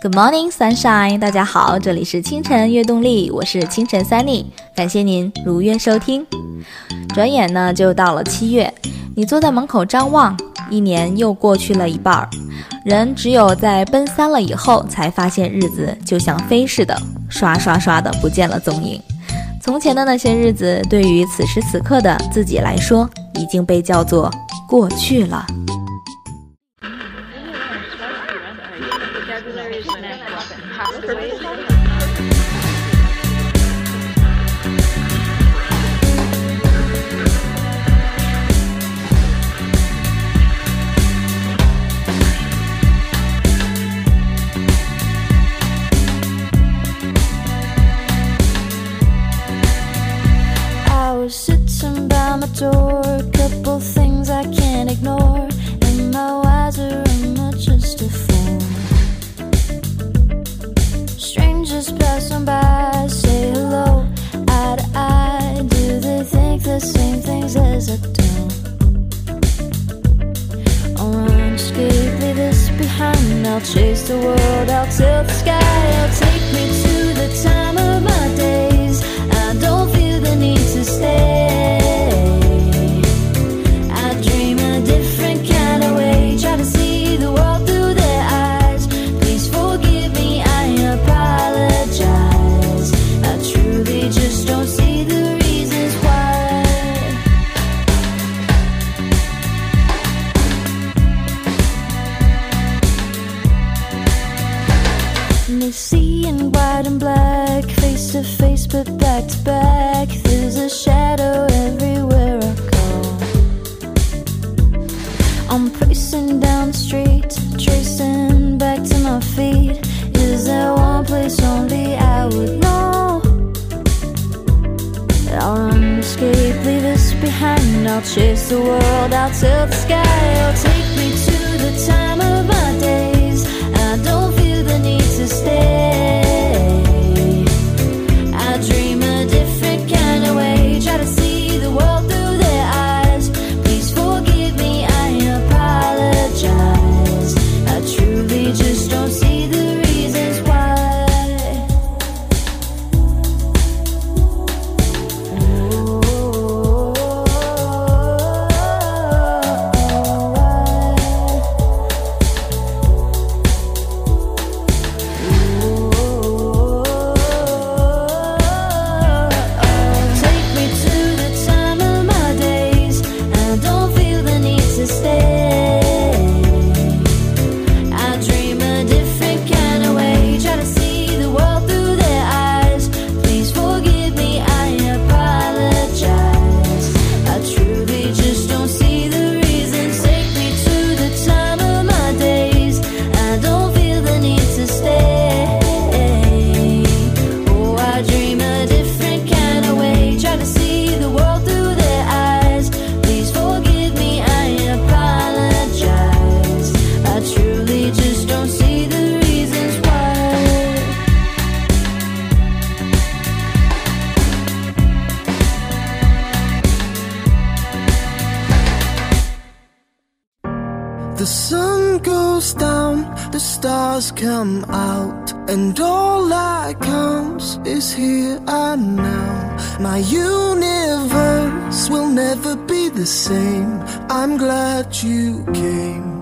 Good morning, sunshine！大家好，这里是清晨悦动力，我是清晨 Sunny，感谢您如约收听。转眼呢就到了七月，你坐在门口张望，一年又过去了一半儿。人只有在奔三了以后，才发现日子就像飞似的，刷刷刷的不见了踪影。从前的那些日子，对于此时此刻的自己来说，已经被叫做过去了。Chase the world, I'll tilt the sky, come out, and all that counts is here and now. My universe will never be the same. I'm glad you came. came,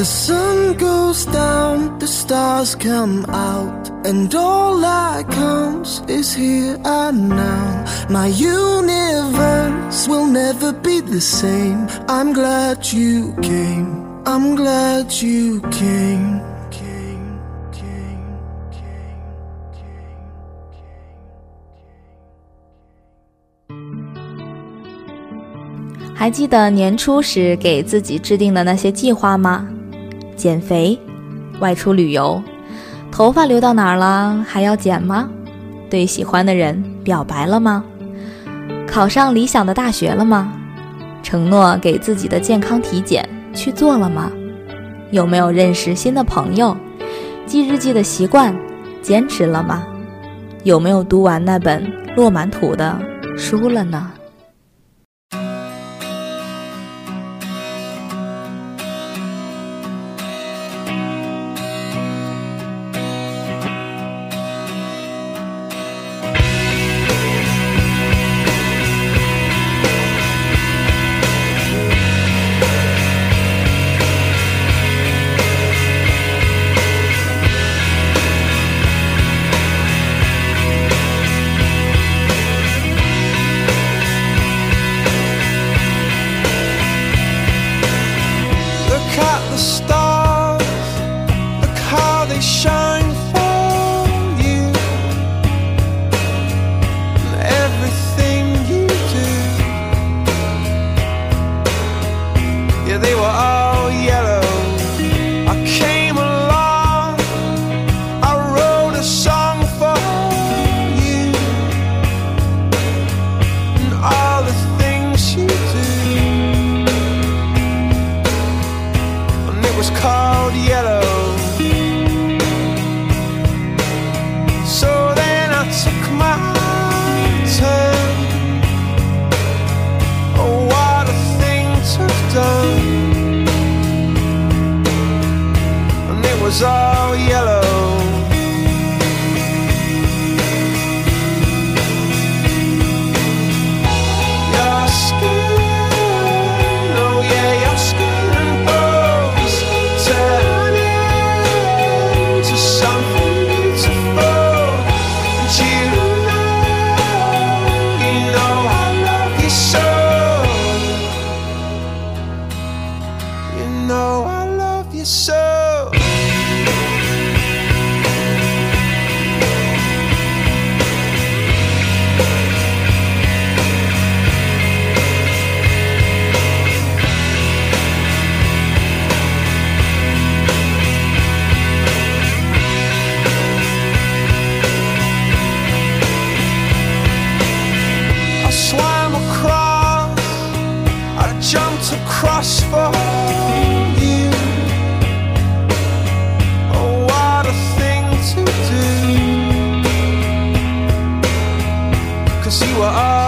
The sun goes down, the stars come out, and all that counts is here and now. My universe will never be the same. I'm glad you came. I'm glad you came. Came, came, came, came, came. 还记得年初时给自己制定的那些计划吗？ 减肥，外出旅游，头发留到哪儿了？还要剪吗？对喜欢的人表白了吗？考上理想的大学了吗？承诺给自己的健康体检去做了吗？有没有认识新的朋友？记日记的习惯坚持了吗？有没有读完那本落满土的书了呢？Jumped across for you. Oh, what a thing to do. Cause you were all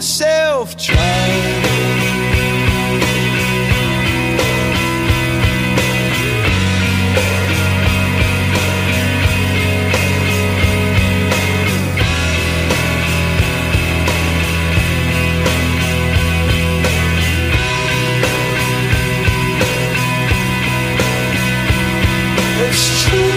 myself dry. It's true.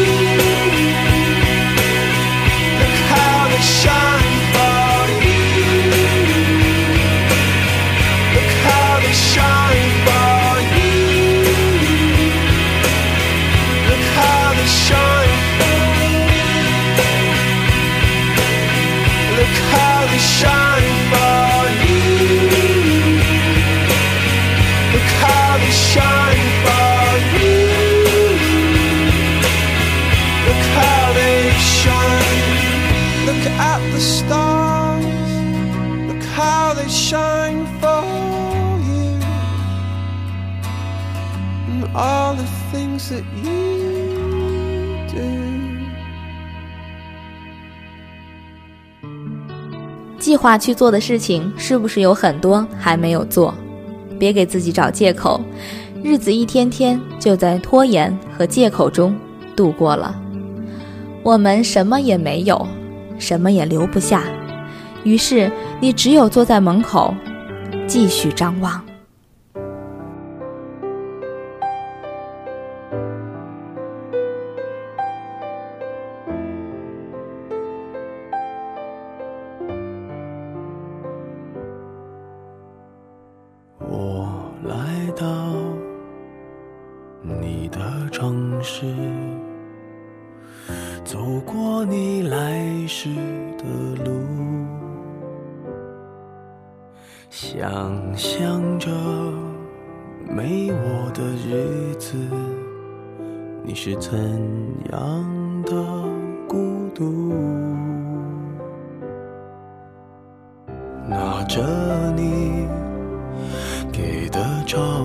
Shine for you. 计划去做的事情是不是有很多还没有做？别给自己找借口，日子一天天就在拖延和借口中度过了。我们什么也没有，什么也留不下，于是你只有坐在门口，继续张望。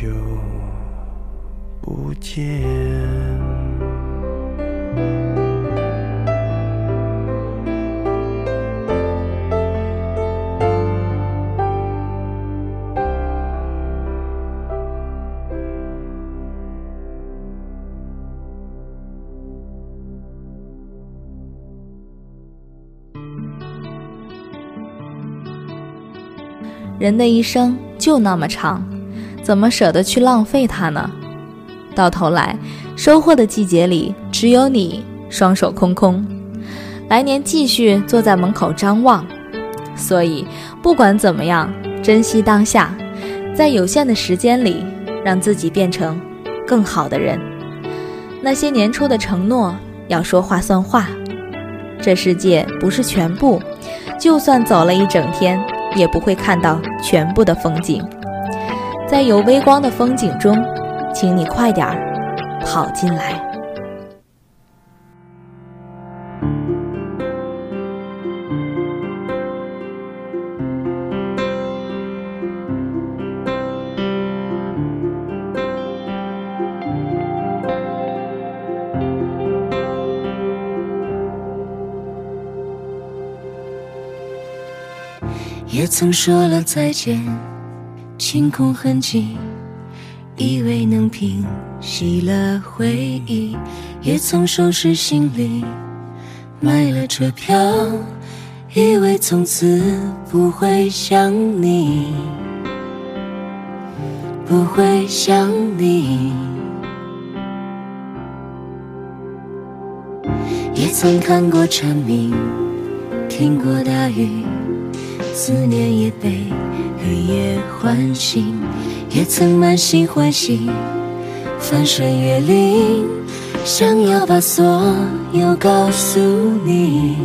久不见。人的一生就那么长，怎么舍得去浪费它呢？到头来，收获的季节里只有你双手空空，来年继续坐在门口张望。所以，不管怎么样，珍惜当下，在有限的时间里，让自己变成更好的人。那些年初的承诺，要说话算话。这世界不是全部，就算走了一整天。也不会看到全部的风景，在有微光的风景中，请你快点儿跑进来。也曾说了再见，清空痕迹，以为能平息了回忆；也曾收拾行李，买了车票，以为从此不会想你，不会想你。也曾看过蝉鸣，听过大雨。思念也被黑夜唤醒，也曾满心欢喜，翻山越岭，想要把所有告诉你，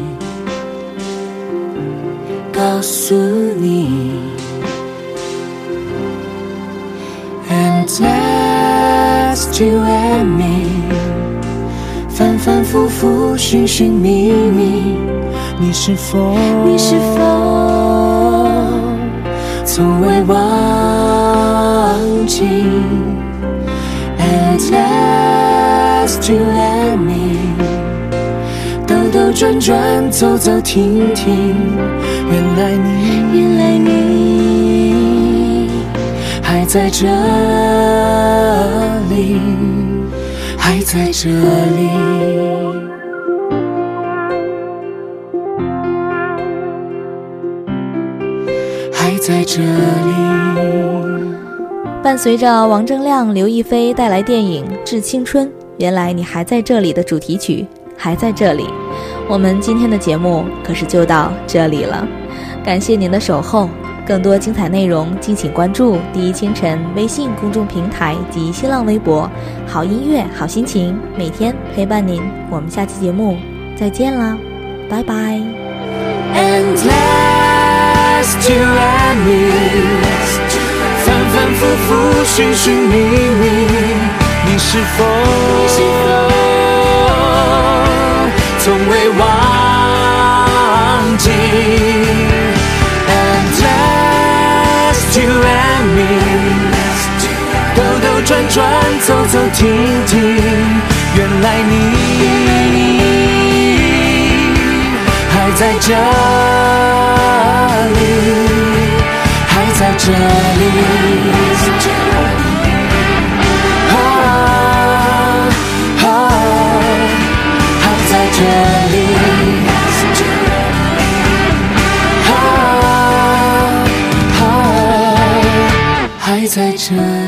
告诉你。And just you and me，反反复复，寻寻觅觅，你是否？你是否？从未忘记，At last you and me，兜兜转转，走走停停，原来你，原来你还在这里，还在这里。在这里。伴随着王铮亮、刘亦菲带来电影《致青春》，原来你还在这里的主题曲还在这里。我们今天的节目可是就到这里了，感谢您的守候。更多精彩内容，敬请关注第一清晨微信公众平台及新浪微博。好音乐，好心情，每天陪伴您。我们下期节目再见啦，拜拜。Last you and me，反反复复，寻寻觅觅，你是否？你是否从未忘记？And last you and me，兜兜转转，走走停停，原来你。在这里，还在这里，啊啊，还在这里，啊啊，还在这。